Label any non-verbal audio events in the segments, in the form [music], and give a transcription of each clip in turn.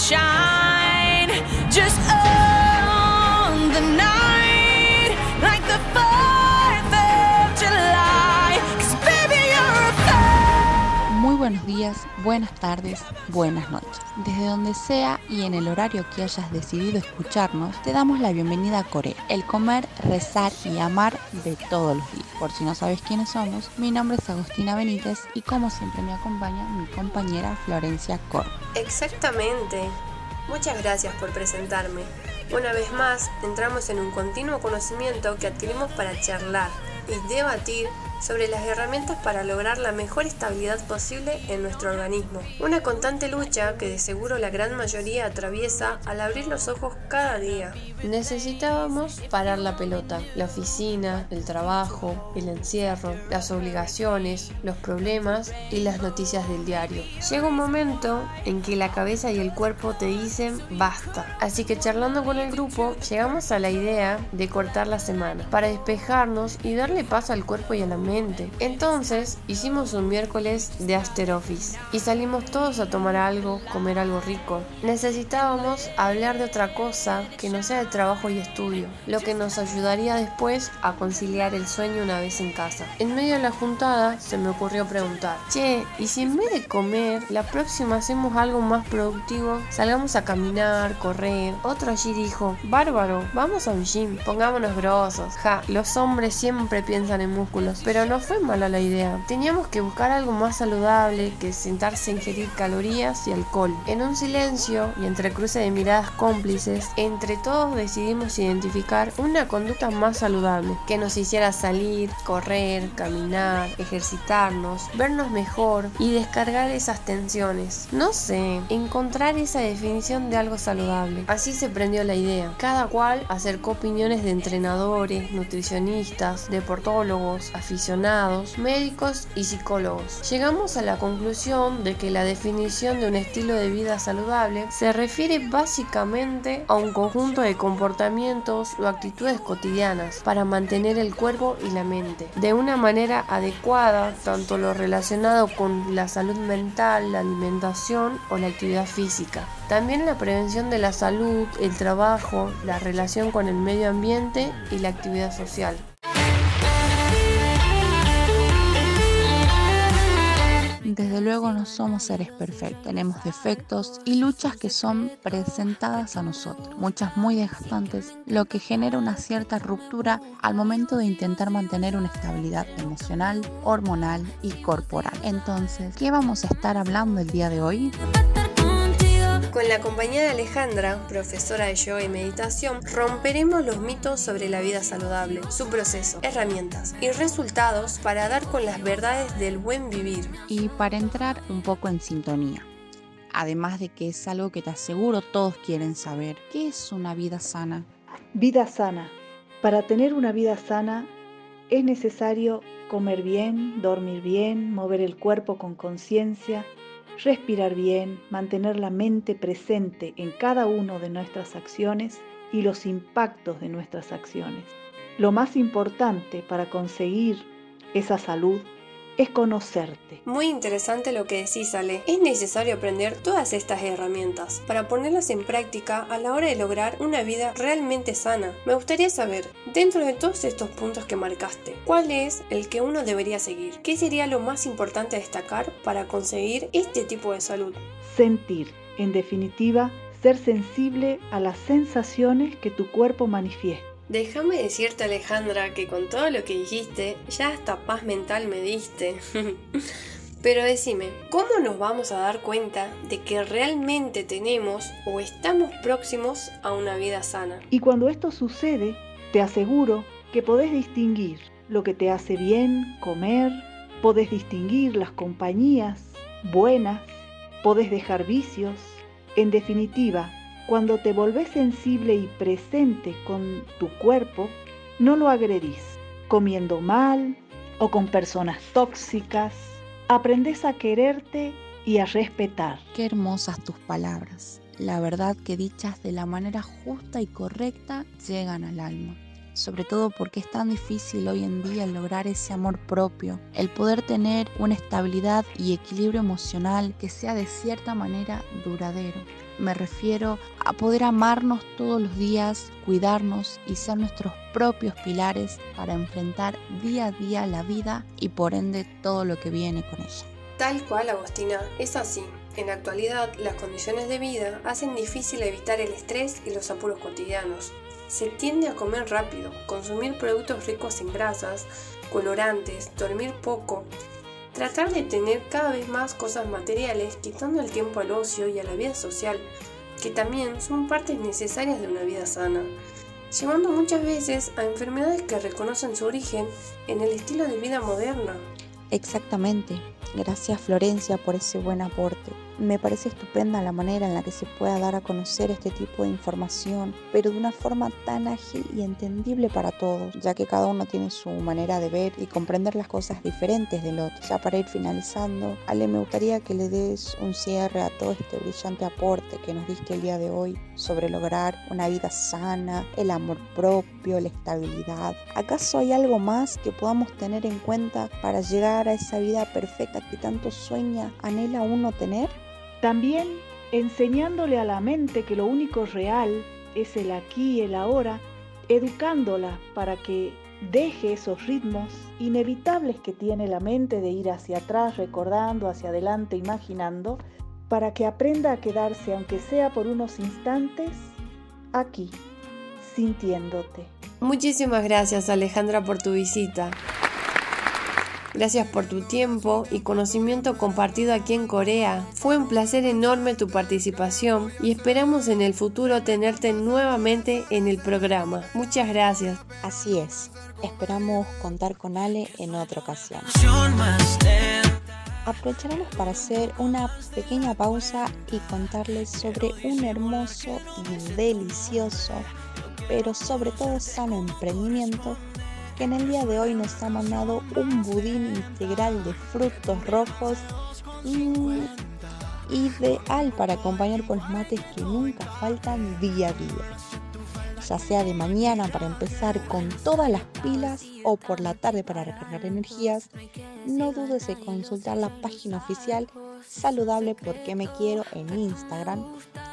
shine. Just buenas tardes, buenas noches. Desde donde sea y en el horario que hayas decidido escucharnos, te damos la bienvenida a Corea, el comer, rezar y amar de todos los días. Por si no sabes quiénes somos, mi nombre es Agustina Benítez y como siempre me acompaña mi compañera Florencia Cor. Exactamente. Muchas gracias por presentarme. Una vez más, entramos en un continuo conocimiento que adquirimos para charlar y debatir sobre las herramientas para lograr la mejor estabilidad posible en nuestro organismo. Una constante lucha que de seguro la gran mayoría atraviesa al abrir los ojos cada día. Necesitábamos parar la pelota, la oficina, el trabajo, el encierro, las obligaciones, los problemas y las noticias del diario. Llega un momento en que la cabeza y el cuerpo te dicen basta. Así que charlando con el grupo, llegamos a la idea de cortar la semana para despejarnos y darle paso al cuerpo y a la entonces hicimos un miércoles de after office y salimos todos a tomar algo, comer algo rico. Necesitábamos hablar de otra cosa que no sea de trabajo y estudio, lo que nos ayudaría después a conciliar el sueño una vez en casa. En medio de la juntada se me ocurrió preguntar, che, ¿y si en vez de comer, la próxima hacemos algo más productivo? Salgamos a caminar, correr. Otro allí dijo, bárbaro, vamos a un gym, pongámonos grosos. Ja, los hombres siempre piensan en músculos, pero no fue mala la idea. Teníamos que buscar algo más saludable que sentarse a ingerir calorías y alcohol. En un silencio y entre cruce de miradas cómplices, entre todos decidimos identificar una conducta más saludable, que nos hiciera salir, correr, caminar, ejercitarnos, vernos mejor y descargar esas tensiones. No sé, encontrar esa definición de algo saludable. Así se prendió la idea. Cada cual acercó opiniones de entrenadores, nutricionistas, deportólogos, aficionados, médicos y psicólogos. Llegamos a la conclusión de que la definición de un estilo de vida saludable se refiere básicamente a un conjunto de comportamientos o actitudes cotidianas para mantener el cuerpo y la mente de una manera adecuada, tanto lo relacionado con la salud mental, la alimentación o la actividad física. También la prevención de la salud, el trabajo, la relación con el medio ambiente y la actividad social. Desde luego no somos seres perfectos, tenemos defectos y luchas que son presentadas a nosotros, muchas muy desgastantes, lo que genera una cierta ruptura al momento de intentar mantener una estabilidad emocional, hormonal y corporal. Entonces, ¿qué vamos a estar hablando el día de hoy? Con la compañía de Alejandra, profesora de yoga y meditación, romperemos los mitos sobre la vida saludable, su proceso, herramientas y resultados para dar con las verdades del buen vivir. Y para entrar un poco en sintonía. Además de que es algo que te aseguro todos quieren saber, ¿qué es una vida sana? Vida sana. Para tener una vida sana es necesario comer bien, dormir bien, mover el cuerpo con conciencia, respirar bien, mantener la mente presente en cada una de nuestras acciones y los impactos de nuestras acciones. Lo más importante para conseguir esa salud es conocerte. Muy interesante lo que decís, Ale. Es necesario aprender todas estas herramientas para ponerlas en práctica a la hora de lograr una vida realmente sana. Me gustaría saber, dentro de todos estos puntos que marcaste, ¿cuál es el que uno debería seguir? ¿Qué sería lo más importante a destacar para conseguir este tipo de salud? Sentir, en definitiva, ser sensible a las sensaciones que tu cuerpo manifiesta. Déjame decirte Alejandra que con todo lo que dijiste, ya hasta paz mental me diste. [laughs] Pero decime, ¿cómo nos vamos a dar cuenta de que realmente tenemos o estamos próximos a una vida sana? Y cuando esto sucede, te aseguro que podés distinguir lo que te hace bien comer, podés distinguir las compañías buenas, podés dejar vicios. En definitiva, cuando te volvés sensible y presente con tu cuerpo, no lo agredís comiendo mal o con personas tóxicas. Aprendes a quererte y a respetar. Qué hermosas tus palabras. La verdad que dichas de la manera justa y correcta llegan al alma. sobre todo porque es tan difícil hoy en día lograr ese amor propio, el poder tener una estabilidad y equilibrio emocional que sea de cierta manera duradero. Me refiero a poder amarnos todos los días, cuidarnos y ser nuestros propios pilares para enfrentar día a día la vida y por ende todo lo que viene con ella. Tal cual, Agostina, es así. En la actualidad, las condiciones de vida hacen difícil evitar el estrés y los apuros cotidianos. Se tiende a comer rápido, consumir productos ricos en grasas, colorantes, dormir poco, tratar de tener cada vez más cosas materiales, quitando el tiempo al ocio y a la vida social, que también son partes necesarias de una vida sana, llevando muchas veces a enfermedades que reconocen su origen en el estilo de vida moderna. Exactamente. Gracias Florencia por ese buen aporte. Me parece estupenda la manera en la que se pueda dar a conocer este tipo de información, pero de una forma tan ágil y entendible para todos, ya que cada uno tiene su manera de ver y comprender las cosas diferentes del otro. Ya para ir finalizando, Ale, me gustaría que le des un cierre a todo este brillante aporte que nos diste el día de hoy sobre lograr una vida sana, el amor propio, la estabilidad. ¿Acaso hay algo más que podamos tener en cuenta para llegar a esa vida perfecta que tanto sueña, anhela uno tener? También enseñándole a la mente que lo único real es el aquí y el ahora, educándola para que deje esos ritmos inevitables que tiene la mente de ir hacia atrás, recordando, hacia adelante, imaginando, para que aprenda a quedarse, aunque sea por unos instantes, aquí, sintiéndote. Muchísimas gracias Alejandra por tu visita. Gracias por tu tiempo y conocimiento compartido aquí en Corea. Fue un placer enorme tu participación y esperamos en el futuro tenerte nuevamente en el programa. Muchas gracias. Así es. Esperamos contar con Ale en otra ocasión. Aprovecharemos para hacer una pequeña pausa y contarles sobre un hermoso y delicioso, pero sobre todo sano emprendimiento que en el día de hoy nos ha mandado un budín integral de frutos rojos ideal para acompañar con los mates que nunca faltan día a día. Ya sea de mañana para empezar con todas las pilas o por la tarde para recargar energías, no dudes en consultar la página oficial Saludable porque me quiero en Instagram,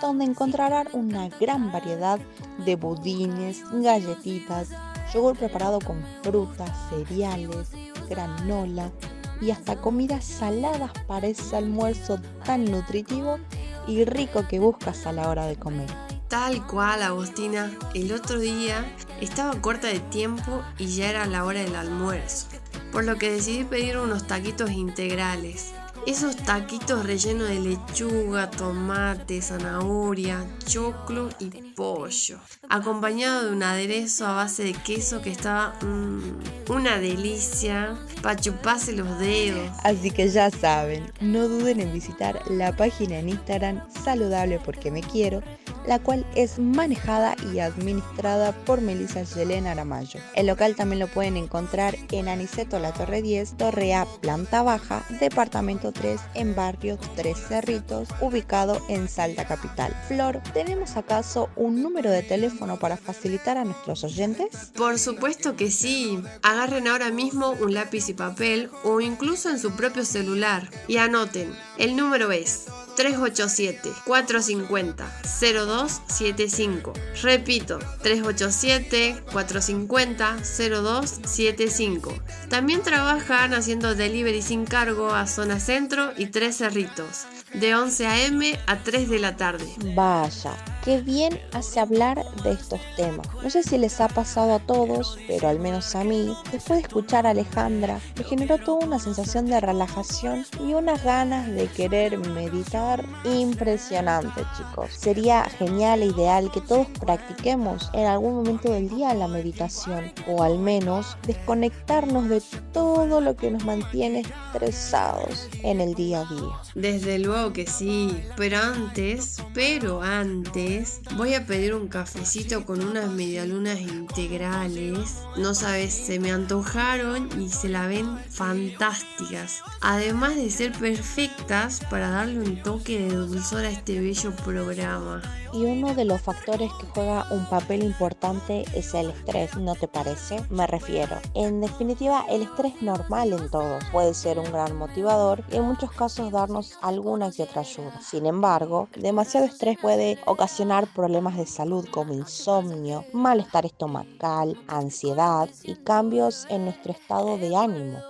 donde encontrarán una gran variedad de budines, galletitas, yogur preparado con frutas, cereales, granola y hasta comidas saladas para ese almuerzo tan nutritivo y rico que buscas a la hora de comer. Tal cual, Agostina. El otro día estaba corta de tiempo y ya era la hora del almuerzo, por lo que decidí pedir unos taquitos integrales. Esos taquitos rellenos de lechuga, tomate, zanahoria, choclo y pollo, acompañado de un aderezo a base de queso que estaba mmm, una delicia para chuparse los dedos. Así que ya saben, no duden en visitar la página en Instagram saludable porque me quiero la cual es manejada y administrada por Melissa Yelena Aramayo. El local también lo pueden encontrar en Aniceto La Torre 10, Torre A, planta baja, departamento 3, en barrio Tres Cerritos, ubicado en Salta Capital. Flor, ¿tenemos acaso un número de teléfono para facilitar a nuestros oyentes? Por supuesto que sí. Agarren ahora mismo un lápiz y papel o incluso en su propio celular y anoten. El número es 387-450-0275. Repito, 387-450-0275. También trabajan haciendo delivery sin cargo a Zona Centro y Tres Cerritos, de 11 a.m. a 3 de la tarde. Vaya, qué bien hace hablar de estos temas. No sé si les ha pasado a todos, pero al menos a mí, después de escuchar a Alejandra, me generó toda una sensación de relajación y unas ganas de querer meditar impresionante, chicos. Sería genial e ideal que todos practiquemos en algún momento del día la meditación o al menos desconectarnos de todo lo que nos mantiene estresados en el día a día. Desde luego que sí, pero antes, pero antes Voy a pedir un cafecito con unas medialunas integrales. No sabes, se me antojaron y se la ven fantásticas. Además de ser perfectas para darle un toque de dulzor a este bello programa. Y uno de los factores que juega un papel importante es el estrés, ¿no te parece? Me refiero. En definitiva, el estrés normal en todos puede ser un gran motivador y en muchos casos darnos alguna que otra ayuda. Sin embargo, demasiado estrés puede ocasionar problemas de salud como insomnio, malestar estomacal, ansiedad y cambios en nuestro estado de ánimo.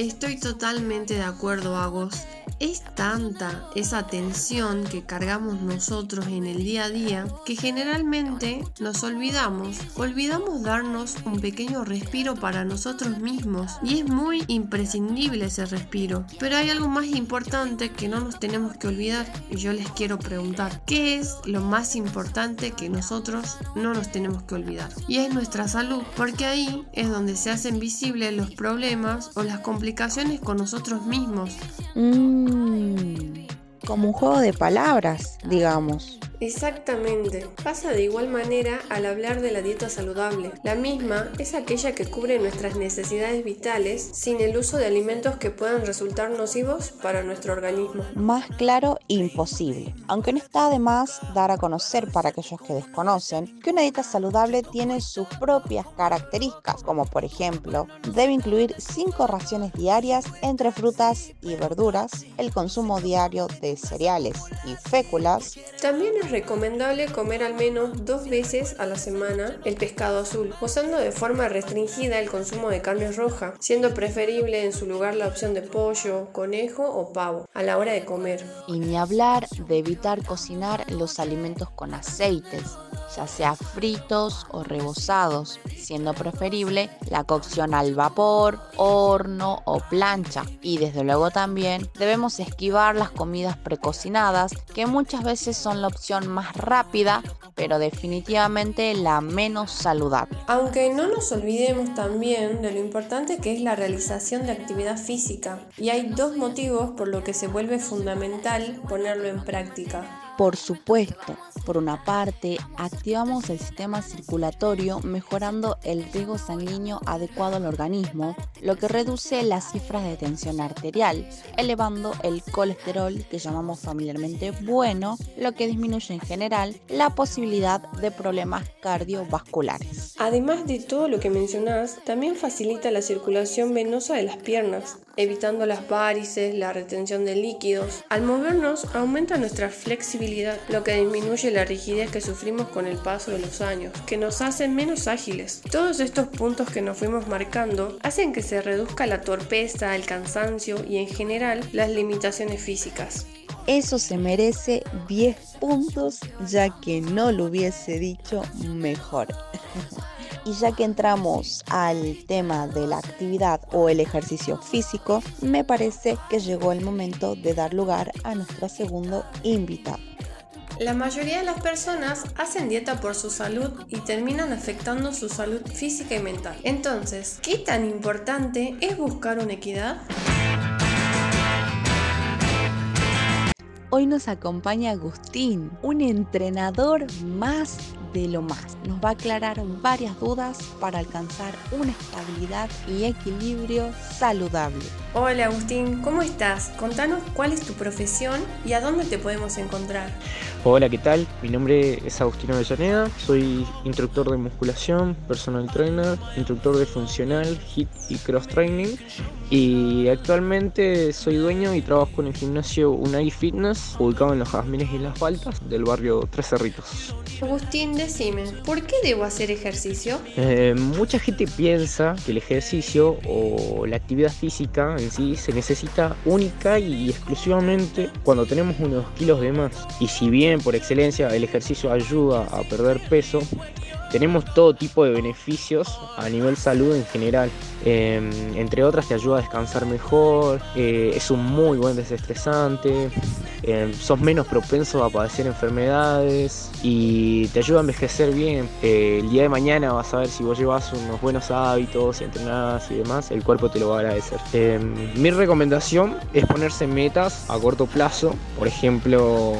Estoy totalmente de acuerdo, Agos. Es tanta esa tensión que cargamos nosotros en el día a día que generalmente nos olvidamos, olvidamos darnos un pequeño respiro para nosotros mismos y es muy imprescindible ese respiro. Pero hay algo más importante que no nos tenemos que olvidar y yo les quiero preguntar, ¿qué es lo más importante que nosotros no nos tenemos que olvidar? Y es nuestra salud, porque ahí es donde se hacen visibles los problemas o las complicaciones con nosotros mismos. Mm, como un juego de palabras, digamos. Exactamente. Pasa de igual manera al hablar de la dieta saludable. La misma es aquella que cubre nuestras necesidades vitales sin el uso de alimentos que puedan resultar nocivos para nuestro organismo. Más claro, imposible. Aunque no está de más dar a conocer para aquellos que desconocen que una dieta saludable tiene sus propias características, como por ejemplo, debe incluir 5 raciones diarias entre frutas y verduras, el consumo diario de cereales y féculas. También es recomendable comer al menos dos veces a la semana el pescado azul, usando de forma restringida el consumo de carne roja, siendo preferible en su lugar la opción de pollo, conejo o pavo a la hora de comer. Y ni hablar de evitar cocinar los alimentos con aceites, ya sea fritos o rebozados, siendo preferible la cocción al vapor, horno o plancha. Y desde luego también debemos esquivar las comidas precocinadas, que muchas veces son la opción más rápida, pero definitivamente la menos saludable. Aunque no nos olvidemos también de lo importante que es la realización de actividad física, y hay dos motivos por lo que se vuelve fundamental ponerlo en práctica. Por supuesto, por una parte, activamos el sistema circulatorio mejorando el riego sanguíneo adecuado al organismo, lo que reduce las cifras de tensión arterial, elevando el colesterol que llamamos familiarmente bueno, lo que disminuye en general la posibilidad de problemas cardiovasculares. Además de todo lo que mencionás, también facilita la circulación venosa de las piernas, evitando las varices, la retención de líquidos. Al movernos aumenta nuestra flexibilidad, lo que disminuye la rigidez que sufrimos con el paso de los años, que nos hacen menos ágiles. Todos estos puntos que nos fuimos marcando hacen que se reduzca la torpeza, el cansancio y en general las limitaciones físicas. Eso se merece 10 puntos ya que no lo hubiese dicho mejor. [laughs] Y ya que entramos al tema de la actividad o el ejercicio físico, me parece que llegó el momento de dar lugar a nuestro segundo invitado. La mayoría de las personas hacen dieta por su salud y terminan afectando su salud física y mental. Entonces, ¿qué tan importante es buscar una equidad? Hoy nos acompaña Agustín, un entrenador más de lo más. Nos va a aclarar varias dudas para alcanzar una estabilidad y equilibrio saludable. Hola Agustín, ¿cómo estás? Contanos cuál es tu profesión y a dónde te podemos encontrar. Hola, ¿qué tal? Mi nombre es Agustino Avellaneda, soy instructor de musculación, personal trainer, instructor de funcional, HIT y cross training y actualmente soy dueño y trabajo en el gimnasio Unai Fitness, ubicado en los Jazmines y las Faltas del barrio Tres Cerritos. Agustín, decime, ¿por qué debo hacer ejercicio? Eh, mucha gente piensa que el ejercicio o la actividad física en sí se necesita única y exclusivamente cuando tenemos unos kilos de más. Y si bien por excelencia el ejercicio ayuda a perder peso, tenemos todo tipo de beneficios a nivel salud en general. Eh, entre otras te ayuda a descansar mejor, eh, es un muy buen desestresante, eh, sos menos propenso a padecer enfermedades y te ayuda a envejecer bien. el día de mañana vas a ver si vos llevas unos buenos hábitos, entrenás y demás, el cuerpo te lo va a agradecer. mi recomendación es ponerse metas a corto plazo, por ejemplo,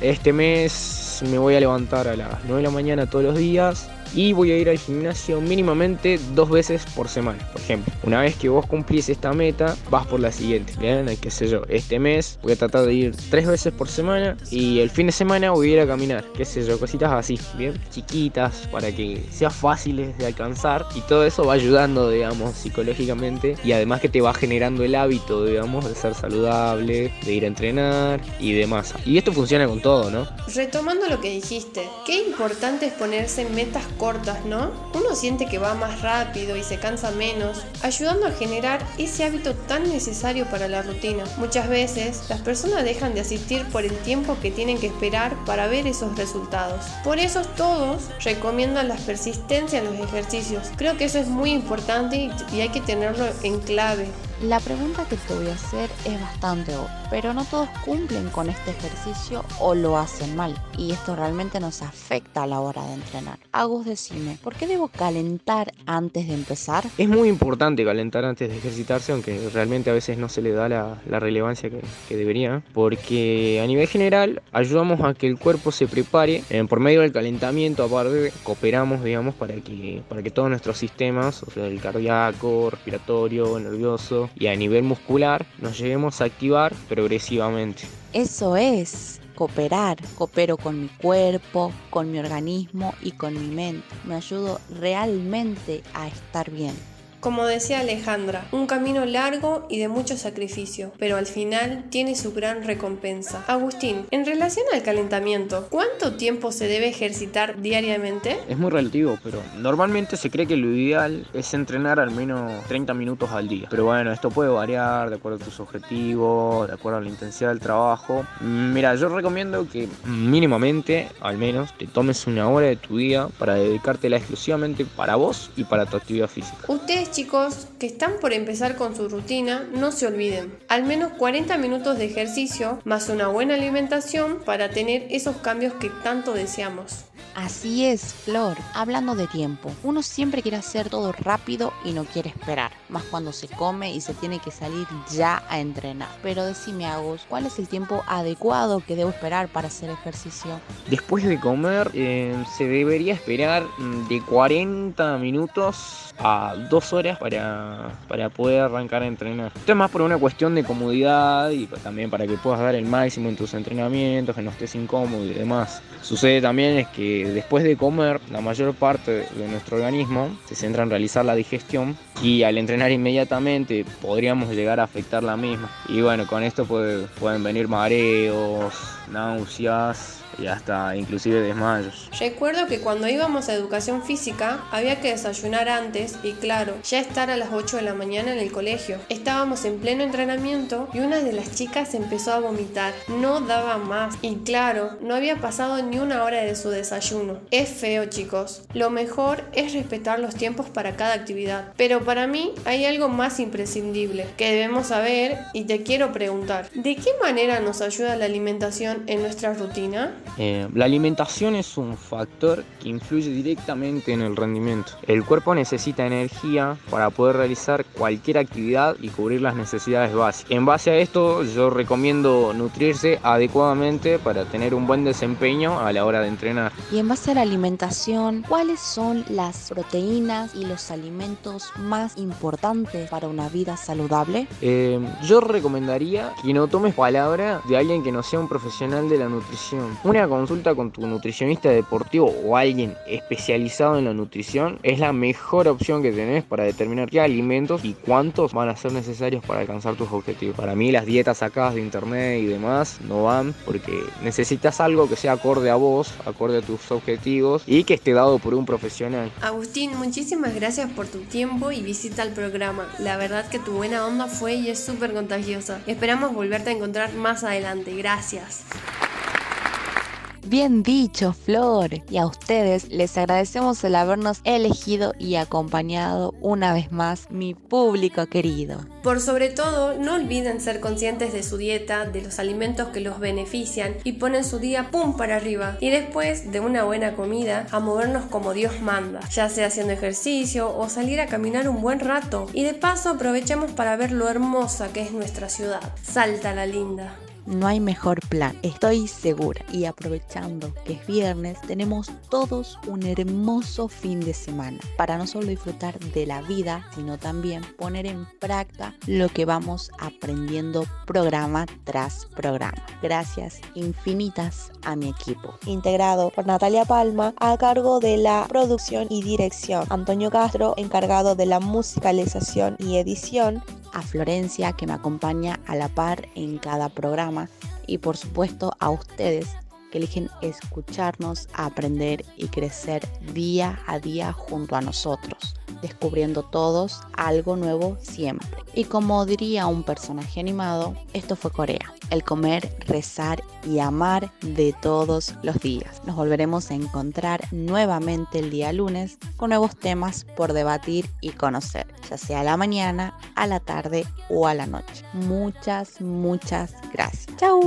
este mes me voy a levantar a las 9 de la mañana todos los días y voy a ir al gimnasio mínimamente dos veces por semana, por ejemplo. Una vez que vos cumplís esta meta, vas por la siguiente. Bien, qué sé yo, este mes voy a tratar de ir tres veces por semana y el fin de semana voy a ir a caminar, qué sé yo, cositas así, bien, chiquitas para que sea fáciles de alcanzar y todo eso va ayudando, digamos, psicológicamente y además que te va generando el hábito, digamos, de ser saludable, de ir a entrenar y demás. Y esto funciona con todo, ¿no? Retomando lo que dijiste, qué importante es ponerse metas cortas, ¿no? Uno siente que va más rápido y se cansa menos, ayudando a generar ese hábito tan necesario para la rutina. Muchas veces las personas dejan de asistir por el tiempo que tienen que esperar para ver esos resultados. Por eso todos recomiendan la persistencia en los ejercicios. Creo que eso es muy importante y hay que tenerlo en clave. La pregunta que te voy a hacer es bastante obvia, pero no todos cumplen con este ejercicio o lo hacen mal, y esto realmente nos afecta a la hora de entrenar. Agus, decime, ¿por qué debo calentar antes de empezar? Es muy importante calentar antes de ejercitarse, aunque realmente a veces no se le da la, relevancia que, que, debería, porque a nivel general ayudamos a que el cuerpo se prepare eh, por medio del calentamiento, aparte cooperamos, digamos, para que, para que todos nuestros sistemas, o sea, el cardíaco, respiratorio, nervioso, y a nivel muscular nos lleguemos a activar progresivamente. Eso es cooperar. Coopero con mi cuerpo, con mi organismo y con mi mente. Me ayudo realmente a estar bien. Como decía Alejandra, un camino largo y de mucho sacrificio, pero al final tiene su gran recompensa. Agustín, en relación al calentamiento, ¿cuánto tiempo se debe ejercitar diariamente? Es muy relativo, pero normalmente se cree que lo ideal es entrenar al menos 30 minutos al día. Pero bueno, esto puede variar de acuerdo a tus objetivos, de acuerdo a la intensidad del trabajo. Mira, yo recomiendo que mínimamente, al menos, te tomes una hora de tu día para dedicártela exclusivamente para vos y para tu actividad física. Ustedes chicos que están por empezar con su rutina, no se olviden, al menos 40 minutos de ejercicio más una buena alimentación para tener esos cambios que tanto deseamos. Así es, Flor. Hablando de tiempo, uno siempre quiere hacer todo rápido y no quiere esperar, más cuando se come y se tiene que salir ya a entrenar. Pero decime, Agus, ¿cuál es el tiempo adecuado que debo esperar para hacer ejercicio? Después de comer, eh, se debería esperar de 40 minutos a 2 horas para, para poder arrancar a entrenar. Esto es más por una cuestión de comodidad y también para que puedas dar el máximo en tus entrenamientos, que no estés incómodo y demás. Sucede también es que después de comer, la mayor parte de nuestro organismo se centra en realizar la digestión y al entrenar inmediatamente podríamos llegar a afectar la misma. Y bueno, con esto puede, pueden venir mareos, náuseas y hasta inclusive desmayos. Recuerdo que cuando íbamos a educación física había que desayunar antes y claro, ya estar a las 8 de la mañana en el colegio. Estábamos en pleno entrenamiento y una de las chicas empezó a vomitar. No daba más y claro, no había pasado ni una hora de su desayuno. Es feo chicos. Lo mejor es respetar los tiempos para cada actividad. Pero para mí hay algo más imprescindible que debemos saber y te quiero preguntar. ¿De qué manera nos ayuda la alimentación en nuestra rutina? Eh, la alimentación es un factor que influye directamente en el rendimiento. El cuerpo necesita energía para poder realizar cualquier actividad y cubrir las necesidades básicas. En base a esto, yo recomiendo nutrirse adecuadamente para tener un buen desempeño a la hora de entrenar. Y en base a la alimentación, ¿cuáles son las proteínas y los alimentos más importantes para una vida saludable? Eh, yo recomendaría que no tomes palabra de alguien que no sea un profesional de la nutrición. Una consulta con tu nutricionista deportivo o alguien especializado en la nutrición es la mejor opción que tenés para determinar qué alimentos y cuántos van a ser necesarios para alcanzar tus objetivos. Para mí las dietas sacadas de internet y demás no van porque necesitas algo que sea acorde a vos, acorde a tus objetivos y que esté dado por un profesional. Agustín, muchísimas gracias por tu tiempo y visita al programa. La verdad que tu buena onda fue y es súper contagiosa. Esperamos volverte a encontrar más adelante. Gracias. Bien dicho, Flor. Y a ustedes les agradecemos el habernos elegido y acompañado una vez más, mi público querido. Por sobre todo, no olviden ser conscientes de su dieta, de los alimentos que los benefician y ponen su día pum para arriba. Y después de una buena comida, a movernos como Dios manda, ya sea haciendo ejercicio o salir a caminar un buen rato. Y de paso aprovechemos para ver lo hermosa que es nuestra ciudad. Salta la linda. No hay mejor plan, estoy segura. Y aprovechando que es viernes, tenemos todos un hermoso fin de semana para no solo disfrutar de la vida, sino también poner en práctica lo que vamos aprendiendo programa tras programa. Gracias infinitas a mi equipo. Integrado por Natalia Palma a cargo de la producción y dirección, Antonio Castro encargado de la musicalización y edición, a Florencia que me acompaña a la par en cada programa. Y por supuesto a ustedes que eligen escucharnos, aprender y crecer día a día junto a nosotros, descubriendo todos algo nuevo siempre. Y como diría un personaje animado, esto fue Corea, el comer, rezar y amar de todos los días. Nos volveremos a encontrar nuevamente el día lunes con nuevos temas por debatir y conocer, ya sea a la mañana, a la tarde o a la noche. Muchas, muchas gracias. ¡Chao!